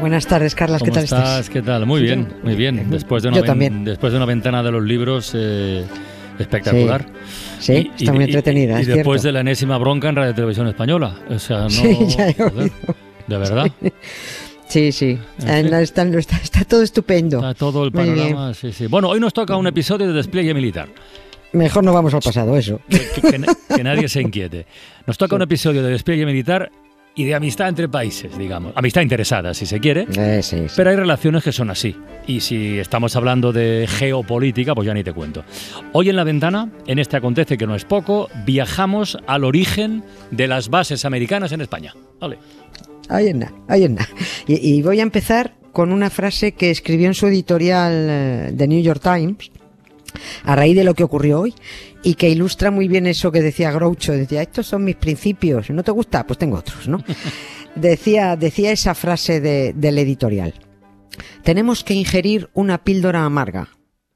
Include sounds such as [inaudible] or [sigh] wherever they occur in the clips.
Buenas tardes, Carlas, ¿qué ¿Cómo tal estás? estás? ¿Qué tal? Muy bien, muy bien. Después de una, Yo también. después de una ventana de los libros eh, espectacular. Sí, está muy entretenida, Y, es después cierto. de la enésima bronca en Radio Televisión Española. O sea, no. Sí, [laughs] ya he joder. De verdad. Sí, sí, fin. está, está- todo estupendo. Está todo el panorama. Sí, sí. Bueno, hoy nos toca un episodio de despliegue militar. Mejor no vamos al pasado, eso. Que, que- que na- que nadie se inquiete. Nos toca un episodio de despliegue militar y de amistad entre países, digamos. Amistad interesada, si se quiere. Eh, sí, sí. Pero hay relaciones que son así. Y si estamos hablando de geopolítica, pues ya ni te cuento. Hoy en la ventana, en este acontece que no es poco, viajamos al origen de las bases americanas en España. Vale. Ahí en nada, ahí en nada. Y, y voy a empezar con una frase que escribió en su editorial eh, The New York Times a raíz de lo que ocurrió hoy y que ilustra muy bien eso que decía Groucho. Decía, estos son mis principios. ¿No te gusta? Pues tengo otros, ¿no? [laughs] decía, decía esa frase de- del editorial. Tenemos que ingerir una píldora amarga.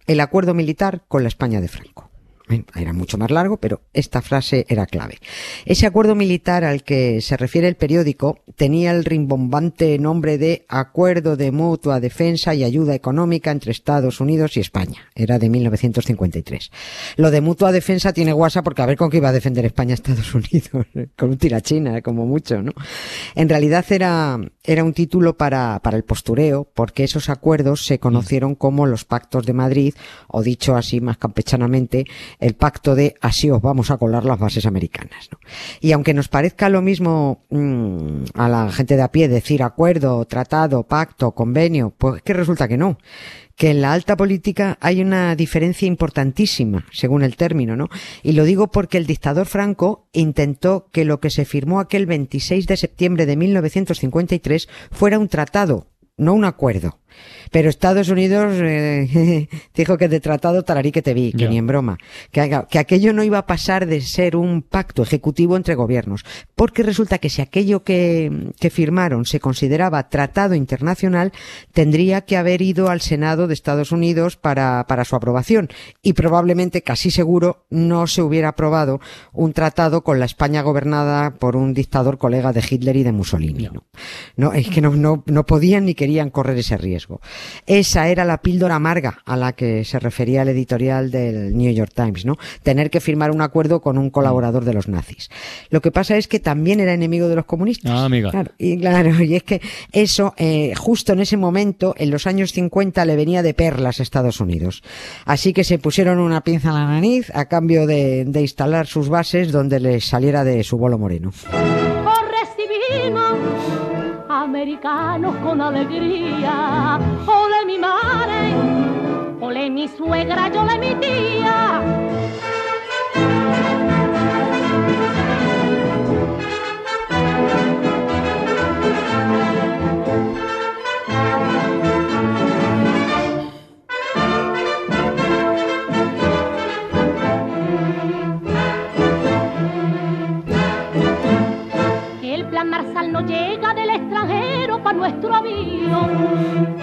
El acuerdo militar con la España de Franco. Eh, Era mucho más largo, pero esta frase era clave. Ese acuerdo militar al que se refiere el periódico tenía el rimbombante nombre de Acuerdo de Mutua Defensa y Ayuda Económica entre Estados Unidos y España. Era de 1953. Lo de Mutua Defensa tiene guasa porque a ver con qué iba a defender España a Estados [laughs] Unidos. con un tirachina, como mucho, ¿no? En realidad era, era un título para, para el postureo porque esos acuerdos se conocieron como los pactos de Madrid o dicho así más campechanamente el pacto de así os vamos a colar las bases americanas. ¿no? Y aunque nos parezca lo mismo mm, a la gente de a pie decir acuerdo, tratado, pacto, convenio, pues es que resulta que no. Que en la alta política hay una diferencia importantísima, según el término, ¿no? Y lo digo porque el dictador Franco intentó que lo que se firmó aquel 26 de septiembre de 1953 fuera un tratado, no un acuerdo. Pero Estados Unidos eh, [laughs] dijo que de tratado tararí que te vi, que ni en broma. Que, aquello no iba a pasar de ser un pacto ejecutivo entre gobiernos. Porque resulta que si aquello que, que firmaron se consideraba tratado internacional, tendría que haber ido al Senado de Estados Unidos para, para su aprobación. Y probablemente, casi seguro, no se hubiera aprobado un tratado con la España gobernada por un dictador colega de Hitler y de Mussolini. ¿no? No, es que no, no, no podían ni querían correr ese riesgo. Esa era la píldora amarga a la que se refería el editorial del New York Times, ¿no? Tener que firmar un acuerdo con un colaborador de los nazis. Lo que pasa es que también era enemigo de los comunistas. Ah, amiga. Claro, y claro, [laughs] y es que eso, eh, justo en ese momento, en los años 50, le venía de perlas a Estados Unidos. Así que se pusieron una pinza en la nariz a cambio de, de instalar sus bases donde les saliera de su bolo moreno. Os recibimos americanos con alegría. Ole mi madre, ole mi suegra, yo ole mi tía. Marsal no llega nuestro avión.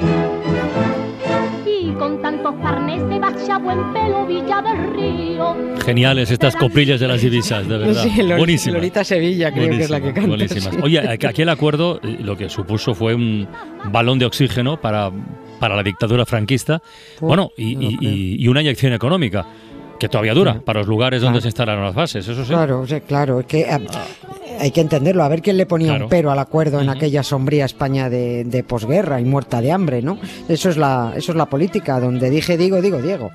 Y con tantos carnes de bacha buen pelo Villa del Río. Geniales estas coplillas de las divisas, de verdad. Sí, Lol- Buenísimas. Lolita Sevilla creo que es la que canta. Buenísimas. Oye, aqu- aquí el acuerdo eh, lo que supuso fue un balón de oxígeno para, para la dictadura franquista. Oh, bueno, y, no y- y- una inyección económica que todavía dura para los lugares donde Claro. se instalaron las bases, eso sí. Claro, sí, claro, es que eh, hay que entenderlo, a ver quién le ponía Claro. un pero al acuerdo en aquella sombría España de, de posguerra y muerta de hambre, ¿no? Eso es la, eso es la política, donde dije digo, digo Diego.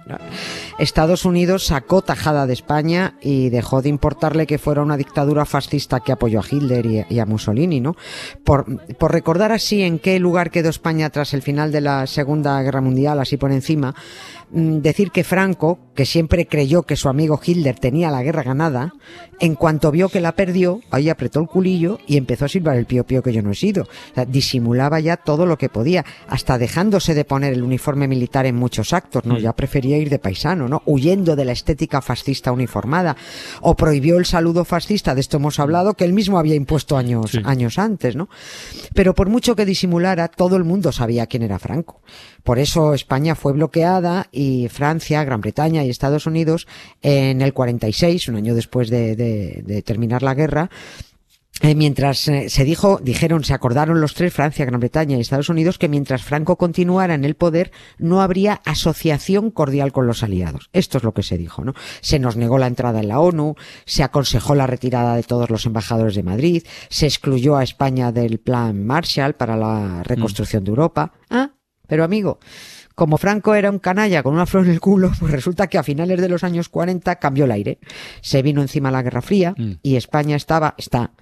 Estados Unidos sacó tajada de España y dejó de importarle que fuera una dictadura fascista que apoyó a Hitler y, y a Mussolini, ¿no? Por, por recordar así en qué lugar quedó España tras el final de la Segunda Guerra Mundial, así por encima, mm, decir que Franco, que siempre creyó que su amigo Hitler tenía la guerra ganada, en cuanto vio que la perdió, ahí apretó el culillo y empezó a silbar el pío pío que yo no he sido. O sea, disimulaba ya todo lo que podía, hasta dejándose de poner el uniforme militar en muchos actos, ¿no? Mm. Ya prefería ir de paisano, ¿no? Huyendo de la estética fascista uniformada. O prohibió el saludo fascista, de esto hemos hablado, que él mismo había impuesto años, Sí. años antes, ¿no? Pero por mucho que disimulara, todo el mundo sabía quién era Franco. Por eso España fue bloqueada y Francia, Gran Bretaña y Estados Unidos en el 46, un año después de, de- de terminar la guerra, eh, mientras eh, se dijo, dijeron, se acordaron los tres, Francia, Gran Bretaña y Estados Unidos, que mientras Franco continuara en el poder no habría asociación cordial con los aliados. Esto es lo que se dijo, ¿no? Se nos negó la entrada en la ONU, se aconsejó la retirada de todos los embajadores de Madrid, se excluyó a España del plan Marshall para la reconstrucción de Europa. Ah, pero amigo, como Franco era un canalla con una flor en el culo, pues resulta que a finales de los años 40 cambió el aire. Se vino encima la Guerra Fría Mm. y España estaba, está,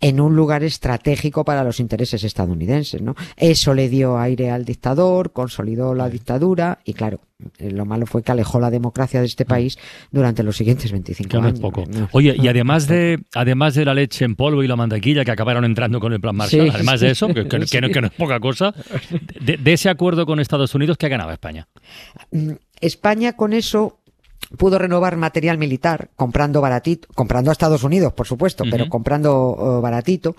en un lugar estratégico para los intereses estadounidenses, ¿no? Eso le dio aire al dictador, consolidó la dictadura y claro, lo malo fue que alejó la democracia de este país durante los siguientes 25 Que no es años. poco. No. Oye, y además de, además de la leche en polvo y la mantequilla que acabaron entrando con el plan Marshall, Sí, además sí. de eso, que, que- que no, que no es poca cosa, de, de ese acuerdo con Estados Unidos, ¿qué ganaba España? Mm, España con eso pudo renovar material militar comprando baratito, comprando a Estados Unidos, por supuesto, pero comprando eh, baratito,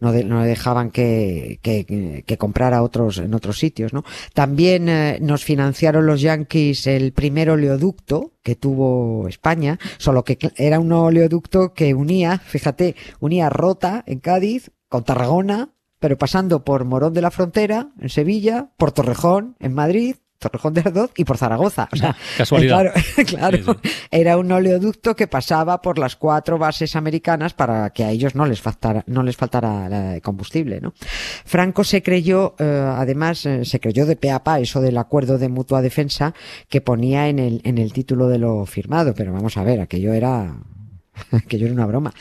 no, de- no dejaban que, que, que comprara otros en otros sitios, ¿no? También eh, nos financiaron los yanquis el primer oleoducto que tuvo España, solo que era un oleoducto que unía, fíjate, unía Rota en Cádiz con Tarragona, pero pasando por Morón de la Frontera en Sevilla, por Torrejón en Madrid, Torrejón de Ardoz y por Zaragoza. O sea, [laughs] Casualidad. Claro, [laughs] claro. Sí, Era un oleoducto que pasaba por las cuatro bases americanas para que a ellos no les faltara, no les faltara combustible, ¿no? Franco se creyó, eh, además, eh, se creyó de pe a pa eso del acuerdo de mutua defensa que ponía en el, en el título de lo firmado, pero vamos a ver, aquello era, [laughs] aquello era una broma.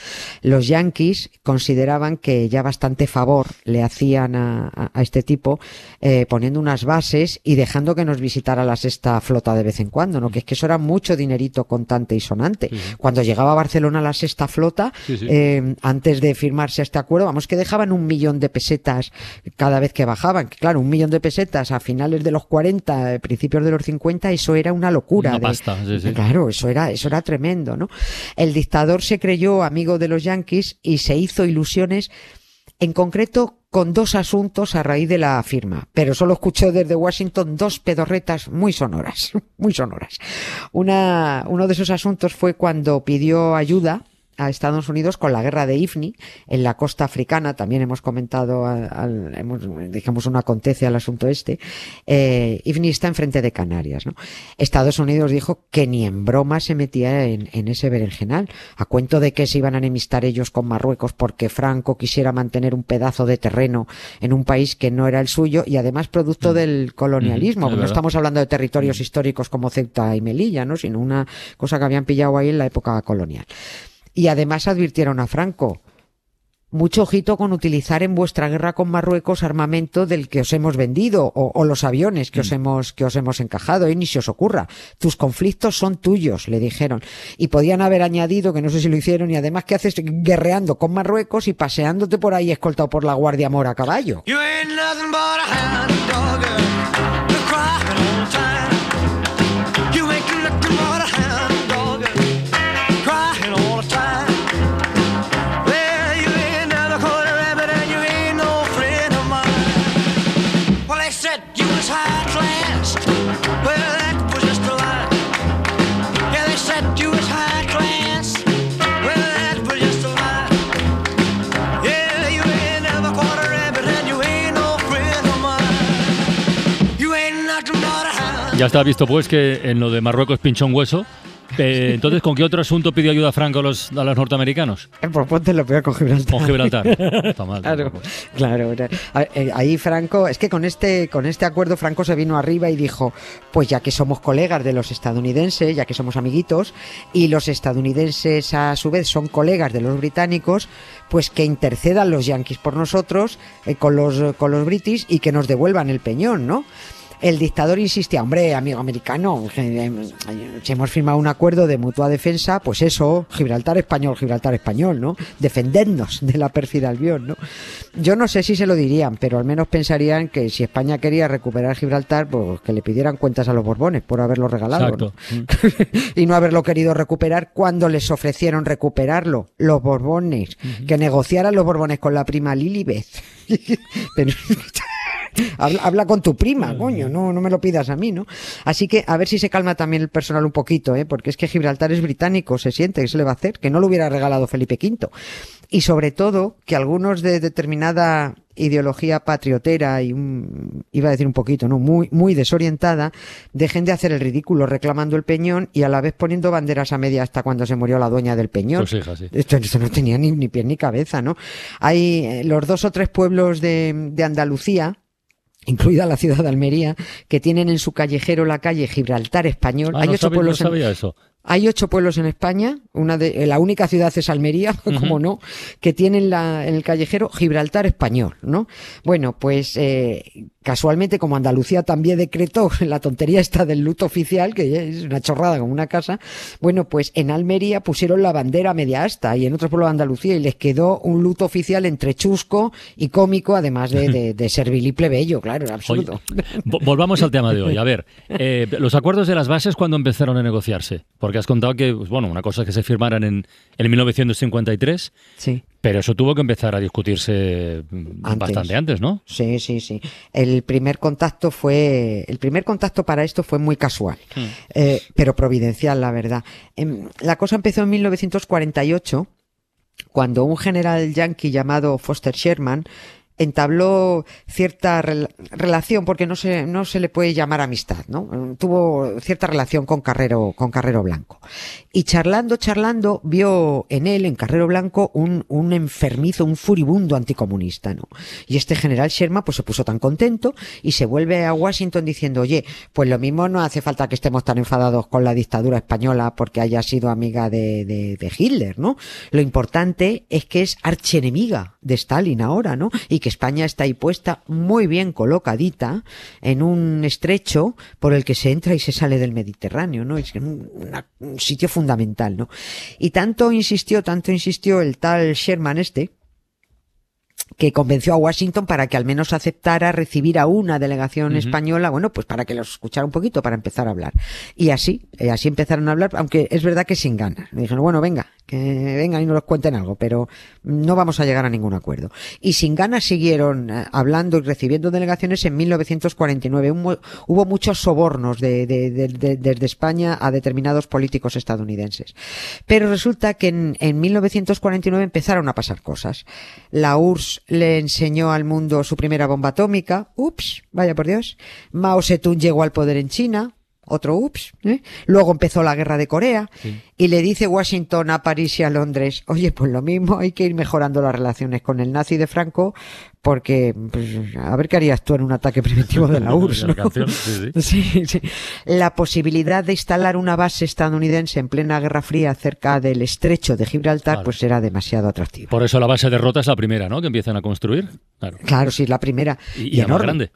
Los yanquis consideraban que ya bastante favor le hacían a, este tipo eh, poniendo unas bases y dejando que nos visitara la sexta flota de vez en cuando, ¿no? Que es que eso era mucho dinerito contante y sonante. Sí, sí. Cuando llegaba a Barcelona la sexta flota, Sí, eh, antes de firmarse este acuerdo, vamos que dejaban un millón de pesetas cada vez que bajaban. Que Claro, un millón de pesetas a finales de los 40, eh, principios de los 50, eso era una locura. Una de- pasta. Claro, eso era, eso era tremendo, ¿no? El dictador se creyó amigo de los yanquis y se hizo ilusiones, en concreto con dos asuntos a raíz de la firma, pero solo escuchó desde Washington dos pedorretas muy sonoras, [laughs] muy sonoras. Una, uno de esos asuntos fue cuando pidió ayuda a Estados Unidos con la guerra de Ifni en la costa africana. También hemos comentado, al, al- hemos, digamos, un acontece al asunto este. Eh, Ifni está enfrente de Canarias, ¿no? Estados Unidos dijo que ni en broma se metía en, en ese berenjenal. A cuento de que se iban a enemistar ellos con Marruecos porque Franco quisiera mantener un pedazo de terreno en un país que no era el suyo y además producto del colonialismo. Mm, no estamos hablando de territorios históricos como Ceuta y Melilla, ¿no? Sino una cosa que habían pillado ahí en la época colonial. Y además advirtieron a Franco, mucho ojito con utilizar en vuestra guerra con Marruecos armamento del que os hemos vendido o, o los aviones que os hemos que os hemos encajado y ni se os ocurra. Tus conflictos son tuyos, le dijeron. Y podían haber añadido que no sé si lo hicieron y además que haces guerreando con Marruecos y paseándote por ahí escoltado por la Guardia Mora a caballo. You ain't Ya está visto pues que en lo de Marruecos pinchó un hueso. Eh, entonces, ¿con qué otro asunto pidió ayuda Franco a los, a los norteamericanos? Por ponte lo peor con Gibraltar. Con Gibraltar. [laughs] Está mal. Claro, tampoco. claro. Eh, Ahí Franco, es que con este, con este acuerdo Franco se vino arriba y dijo, pues ya que somos colegas de los estadounidenses, ya que somos amiguitos, y los estadounidenses a su vez son colegas de los británicos, pues que intercedan los yanquis por nosotros, eh, con los, con los british y que nos devuelvan el peñón, ¿no? El dictador insistía, hombre, amigo americano, que, eh, si hemos firmado un acuerdo de mutua defensa, pues eso, Gibraltar español, Gibraltar español, ¿no? Defendernos de la pérfida Albión, ¿no? Yo no sé si se lo dirían, pero al menos pensarían que si España quería recuperar Gibraltar, pues que le pidieran cuentas a los Borbones por haberlo regalado, ¿no? [laughs] y no haberlo querido recuperar cuando les ofrecieron recuperarlo, los Borbones, que negociaran los Borbones con la prima Lilibeth. [laughs] Pero habla, habla con tu prima, coño, no, no me lo pidas a mí, ¿no? Así que a ver si se calma también el personal un poquito, ¿eh? Porque es que Gibraltar es británico, se siente, ¿qué se le va a hacer? Que no lo hubiera regalado Felipe V. Y sobre todo, que algunos de determinada ideología patriotera y un- iba a decir un poquito, ¿no? Muy, muy desorientada, dejen de hacer el ridículo reclamando el peñón y a la vez poniendo banderas a media hasta cuando se murió la dueña del peñón. Sí. Esto, esto no tenía ni, ni pie ni cabeza, ¿no? Hay eh, los dos o tres pueblos de, de Andalucía, incluida la ciudad de Almería, que tienen en su callejero la calle Gibraltar Español. Ah, Hay no, ocho sabía, no pueblos en- sabía eso. Hay ocho pueblos en España, una de, la única ciudad es Almería, [laughs] como no, que tienen la, en el callejero Gibraltar español, ¿no? Bueno, pues eh, casualmente como Andalucía también decretó [laughs] la tontería esta del luto oficial, que es una chorrada como una casa, bueno, pues en Almería pusieron la bandera media asta y en otros pueblos de Andalucía y les quedó un luto oficial entre chusco y cómico, además de, de, de servil y plebeyo, claro, en Oye, absoluto. vo- volvamos al tema de hoy. A ver, [laughs] eh, los acuerdos de las bases, ¿cuándo empezaron a negociarse? Porque has contado que, pues, bueno, una cosa es que se firmaran en, en 1953, Sí. pero eso tuvo que empezar a discutirse mm, Antes. bastante antes, ¿no? Sí, sí, sí. El primer contacto fue, el primer contacto para esto fue muy casual, eh, pero providencial, la verdad. Em, la cosa empezó en 1948, cuando un general yankee llamado Foster Sherman entabló cierta rel- relación, porque no se, no se le puede llamar amistad, ¿no? Tuvo cierta relación con Carrero, con Carrero Blanco. Y charlando, charlando, vio en él, en Carrero Blanco, un, un enfermizo, un furibundo anticomunista, ¿no? Y este general Sherman, pues se puso tan contento y se vuelve a Washington diciendo, oye, pues lo mismo no hace falta que estemos tan enfadados con la dictadura española porque haya sido amiga de, de, de Hitler, ¿no? Lo importante es que es archienemiga de Stalin ahora, ¿no? Y que España está ahí puesta muy bien colocadita en un estrecho por el que se entra y se sale del Mediterráneo, ¿no? Es un, una- un sitio fundamental, ¿no? Y tanto insistió, tanto insistió el tal Sherman este, que convenció a Washington para que al menos aceptara recibir a una delegación española, bueno, pues para que los escuchara un poquito, para empezar a hablar. Y así, eh, así empezaron a hablar, aunque es verdad que sin ganas. Me dijeron, bueno, venga, que vengan y nos cuenten algo, pero no vamos a llegar a ningún acuerdo. Y sin ganas siguieron eh, hablando y recibiendo delegaciones en 1949. Hubo, muchos sobornos de, de- de- de- desde España a determinados políticos estadounidenses. Pero resulta que en, en 1949 empezaron a pasar cosas. La URSS le enseñó al mundo su primera bomba atómica. Ups, vaya por Dios. Mao Zedong llegó al poder en China. Otro ups. ¿eh? Luego empezó la guerra de Corea. Y le dice Washington a París y a Londres, oye, pues lo mismo, hay que ir mejorando las relaciones con el nazi de Franco, porque pues, a ver qué harías tú en un ataque preventivo de la [laughs] URSS. La ¿no? canción, sí, sí. [laughs] Sí, sí. La posibilidad de instalar una base estadounidense en plena Guerra Fría cerca del estrecho de Gibraltar, Claro. pues era demasiado atractivo. Por eso la base de Rota es la primera, ¿no? Que empiezan a construir. Claro. Claro, sí, es la primera. Y, y la más grande.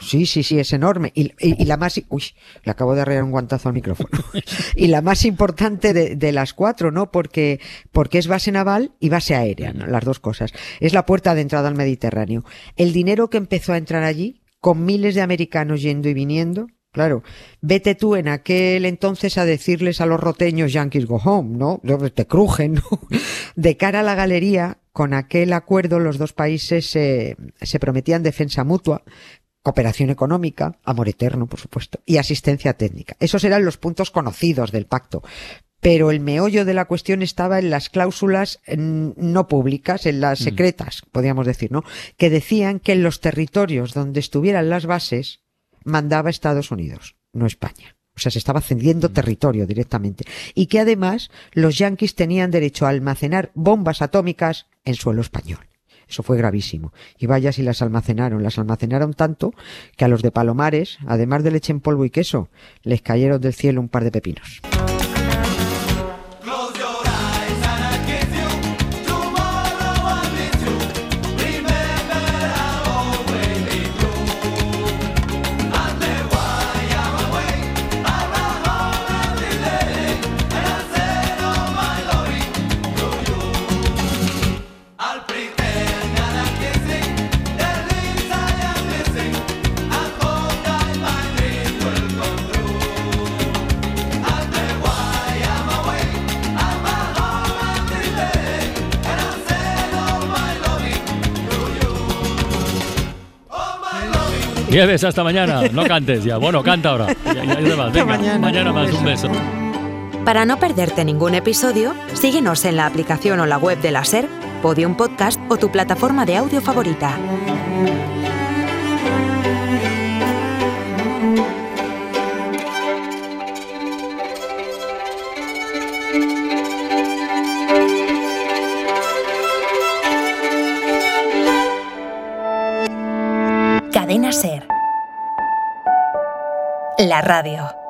Sí, sí, sí, es enorme. Y, y- y la más... Uy, le acabo de arrear un guantazo al micrófono. [laughs] y la más importante de, de las cuatro, ¿no? Porque, porque es base naval y base aérea, ¿no? las dos cosas. Es la puerta de entrada al Mediterráneo. El dinero que empezó a entrar allí, con miles de americanos yendo y viniendo, Claro, vete tú en aquel entonces a decirles a los roteños Yankees go home, ¿no? Te crujen, ¿no? [laughs] De cara a la galería, con aquel acuerdo los dos países se- se prometían defensa mutua, cooperación económica, amor eterno, por supuesto, y asistencia técnica. Esos eran los puntos conocidos del pacto. Pero el meollo de la cuestión estaba en las cláusulas mm, no públicas, en las secretas, podríamos decir, ¿no? Que decían que en los territorios donde estuvieran las bases mandaba Estados Unidos, no España. O sea, se estaba cediendo territorio directamente. Y que además los yanquis tenían derecho a almacenar bombas atómicas en suelo español. Eso fue gravísimo. Y vaya si las almacenaron. Las almacenaron tanto que a los de Palomares, además de leche en polvo y queso, les cayeron del cielo un par de pepinos. Nieves, hasta mañana. No cantes ya. Bueno, canta ahora. Ya, ya, Venga, mañana. mañana más. Un beso. Para no perderte ningún episodio, síguenos en la aplicación o la web de la SER, Podium Podcast o tu plataforma de audio favorita. La radio.